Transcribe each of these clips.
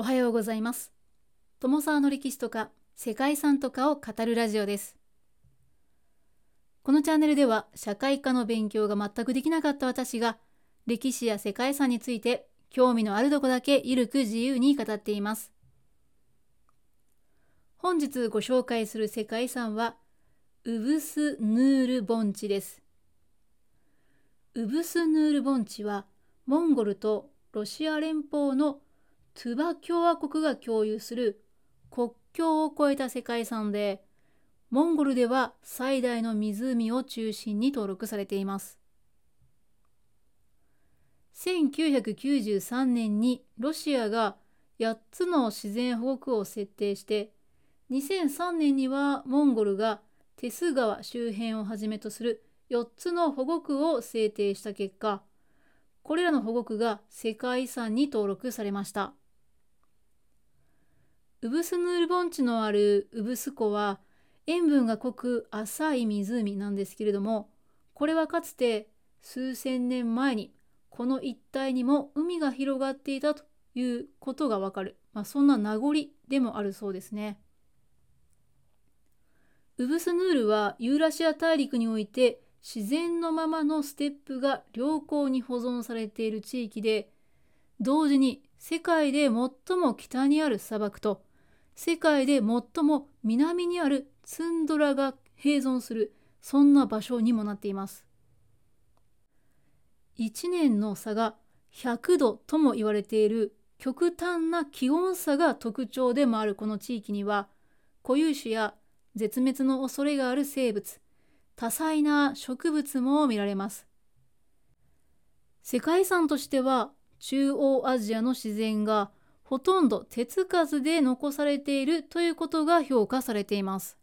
おはようございます。友沢の歴史とか世界遺産とかを語るラジオです。このチャンネルでは社会科の勉強が全くできなかった私が歴史や世界遺産について興味のあるとこだけゆるく自由に語っています。本日ご紹介する世界遺産はウブスヌール盆地です。ウブスヌール盆地はモンゴルとロシア連邦のトゥバ共和国が共有する国境を越えた世界遺産で、モンゴルでは最大の湖を中心に登録されています。1993年にロシアが8つの自然保護区を設定して、2003年にはモンゴルがテス川周辺をはじめとする4つの保護区を制定した結果、これらの保護区が世界遺産に登録されました。ウブスヌール盆地のあるウブス湖は塩分が濃く浅い湖なんですけれどもこれはかつて数千年前にこの一帯にも海が広がっていたということがわかる、まあ、そんな名残でもあるそうですね。ウブスヌールはユーラシア大陸において自然のままのステップが良好に保存されている地域で同時に世界で最も北にある砂漠と世界で最も南にあるツンドラが併存するそんな場所にもなっています。1年の差が100度とも言われている極端な気温差が特徴でもあるこの地域には固有種や絶滅の恐れがある生物多彩な植物も見られます。世界遺産としては中央アジアの自然がほとんど手つかずで残されているということが評価されています。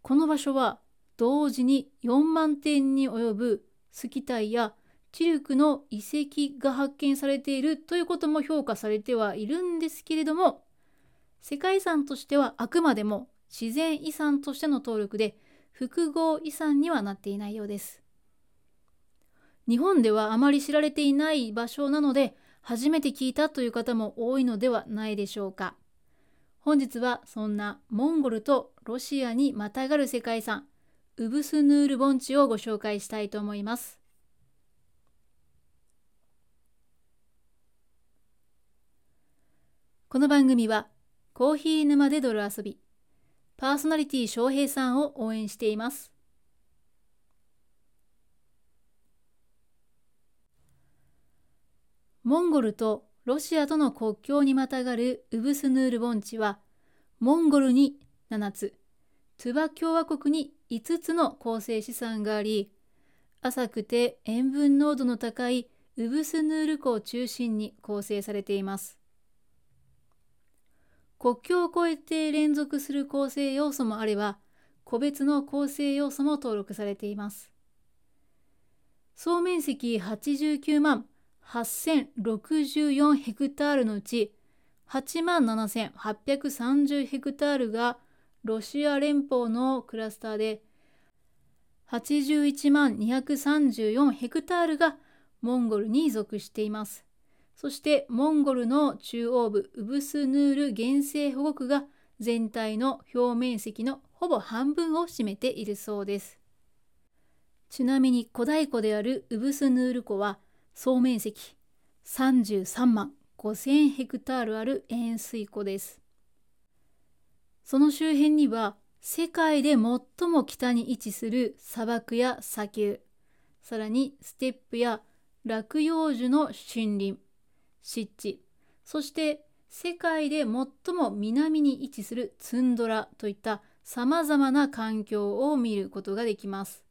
この場所は同時に4万点に及ぶスキタイやチルクの遺跡が発見されているということも評価されてはいるんですけれども世界遺産としてはあくまでも自然遺産としての登録で複合遺産にはなっていないようです。日本ではあまり知られていない場所なので初めて聞いたという方も多いのではないでしょうか。本日はそんなモンゴルとロシアにまたがる世界遺産ウブスヌール盆地をご紹介したいと思います。この番組はコーヒー沼で泥遊びパーソナリティ翔平さんを応援しています。モンゴルとロシアとの国境にまたがるウブスヌール盆地は、モンゴルに7つ、トゥバ共和国に5つの構成資産があり、浅くて塩分濃度の高いウブスヌール湖を中心に構成されています。国境を越えて連続する構成要素もあれば、個別の構成要素も登録されています。総面積89万8064ヘクタールのうち8万7830ヘクタールがロシア連邦のクラスターで81万234ヘクタールがモンゴルに属しています。そしてモンゴルの中央部ウブスヌール原生保護区が全体の表面積のほぼ半分を占めているそうです。ちなみに古代湖であるウブスヌール湖は総面積33万5000ヘクタールある塩水湖です。その周辺には世界で最も北に位置する砂漠や砂丘、さらにステップや落葉樹の森林、湿地、そして世界で最も南に位置するツンドラといった様々な環境を見ることができます。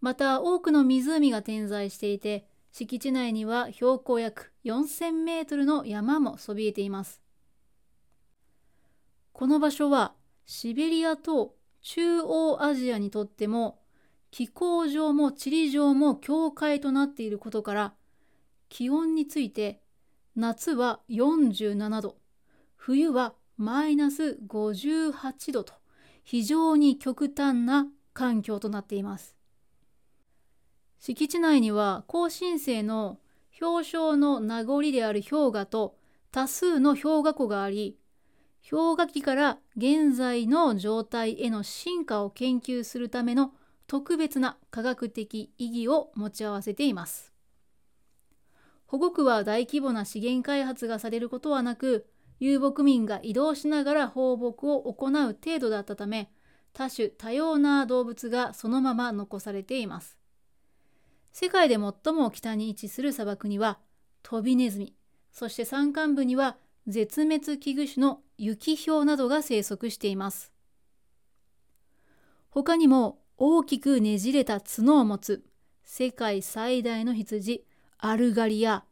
また多くの湖が点在していて敷地内には標高約4000メートルの山もそびえています。この場所はシベリアと中央アジアにとっても気候上も地理上も境界となっていることから気温について夏は47度冬はマイナス58度と非常に極端な環境となっています。敷地内には高新星の氷床の名残である氷河と多数の氷河湖があり氷河期から現在の状態への進化を研究するための特別な科学的意義を持ち合わせています。保護区は大規模な資源開発がされることはなく遊牧民が移動しながら放牧を行う程度だったため多種多様な動物がそのまま残されています。世界で最も北に位置する砂漠にはトビネズミそして山間部には絶滅危惧種の雪氷などが生息しています。他にも大きくねじれた角を持つ世界最大の羊アルガリや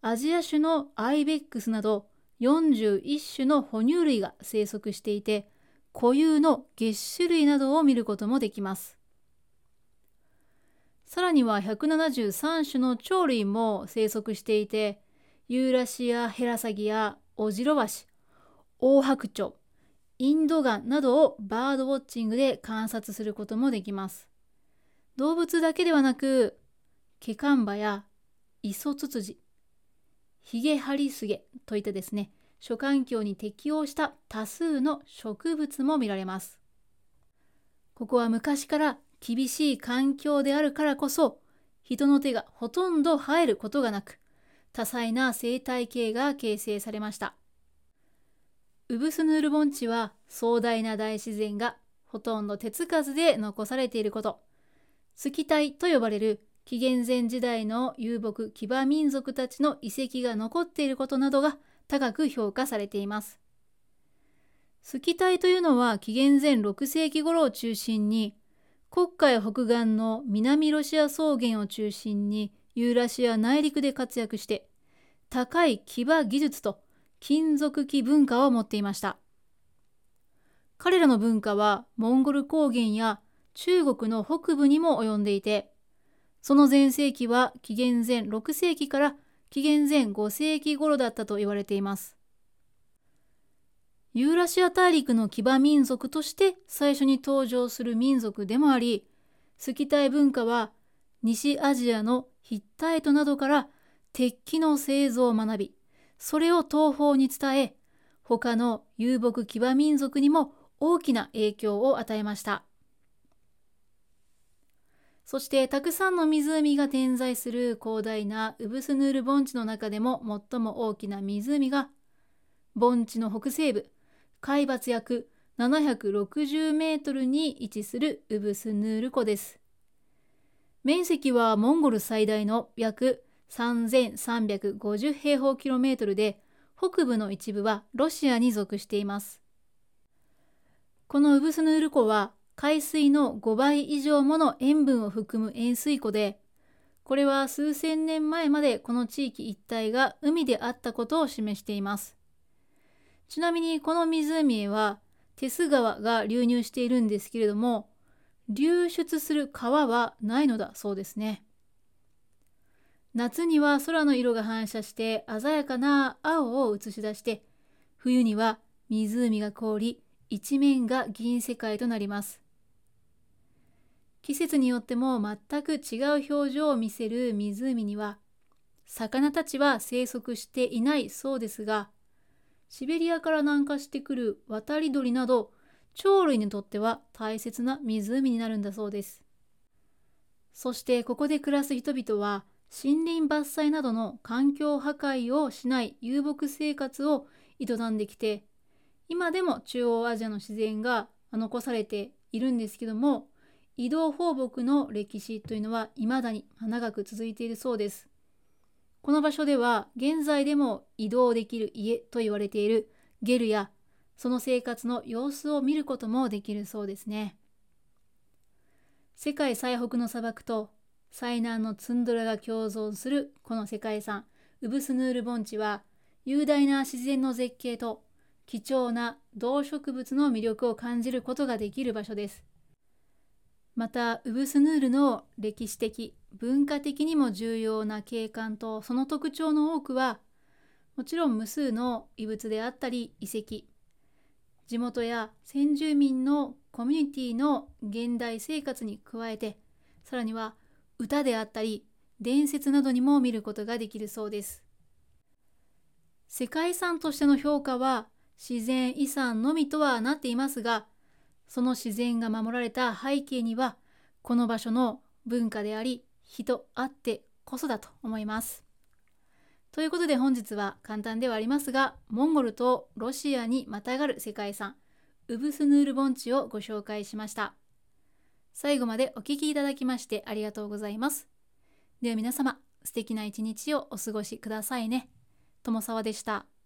アジア種のアイベックスなど41種の哺乳類が生息していて固有の月種類などを見ることもできます。さらには173種の鳥類も生息していてユーラシアヘラサギやオジロワシ、オオハクチョ、インドガンなどをバードウォッチングで観察することもできます。動物だけではなく、ケカンバやイソツツジ、ヒゲハリスゲといったですね、諸環境に適応した多数の植物も見られます。ここは昔から厳しい環境であるからこそ、人の手がほとんど生えることがなく、多彩な生態系が形成されました。ウブスヌール盆地は壮大な大自然がほとんど手つかずで残されていること、スキタイと呼ばれる紀元前時代の遊牧騎馬民族たちの遺跡が残っていることなどが高く評価されています。スキタイというのは紀元前6世紀頃を中心に黒海北岸の南ロシア草原を中心にユーラシア内陸で活躍して高い騎馬技術と金属器文化を持っていました。彼らの文化はモンゴル高原や中国の北部にも及んでいて、その全盛期は紀元前6世紀から紀元前5世紀頃だったと言われています。ユーラシア大陸の騎馬民族として最初に登場する民族でもあり、スキタイ文化は西アジアのヒッタイトなどから鉄器の製造を学び、それを東方に伝え、他の遊牧騎馬民族にも大きな影響を与えました。そしてたくさんの湖が点在する広大なウブスヌール盆地の中でも最も大きな湖が盆地の北西部海抜約760メートルに位置するウブスヌール湖です。面積はモンゴル最大の約3350平方キロメートルで、北部の一部はロシアに属しています。このウブスヌール湖は海水の5倍以上もの塩分を含む塩水湖で、これは数千年前までこの地域一帯が海であったことを示しています。ちなみにこの湖へはテス川が流入しているんですけれども、流出する川はないのだそうですね。夏には空の色が反射して鮮やかな青を映し出して冬には湖が凍り一面が銀世界となります季節によっても全く違う表情を見せる湖には魚たちは生息していないそうですがシベリアから南下してくる渡り鳥など鳥類にとっては大切な湖になるんだそうです。そしてここで暮らす人々は森林伐採などの環境破壊をしない遊牧生活を営んできて今でも中央アジアの自然が残されているんですけども移動放牧の歴史というのは未だに長く続いているそうです。この場所では現在でも移動できる家と言われているゲルやその生活の様子を見ることもできるそうですね。世界最北の砂漠と最南のツンドラが共存するこの世界遺産ウブスヌール盆地は雄大な自然の絶景と貴重な動植物の魅力を感じることができる場所です。またウブスヌールの歴史的文化的にも重要な景観とその特徴の多くはもちろん無数の遺物であったり遺跡。地元や先住民のコミュニティの現代生活に加えてさらには歌であったり伝説などにも見ることができるそうです。世界遺産としての評価は自然遺産のみとはなっていますがその自然が守られた背景にはこの場所の文化であり人あってこそだと思います。ということで本日は簡単ではありますがモンゴルとロシアにまたがる世界遺産ウブスヌール盆地をご紹介しました。最後までお聴きいただきましてありがとうございます。では皆様素敵な一日をお過ごしくださいね。友沢でした。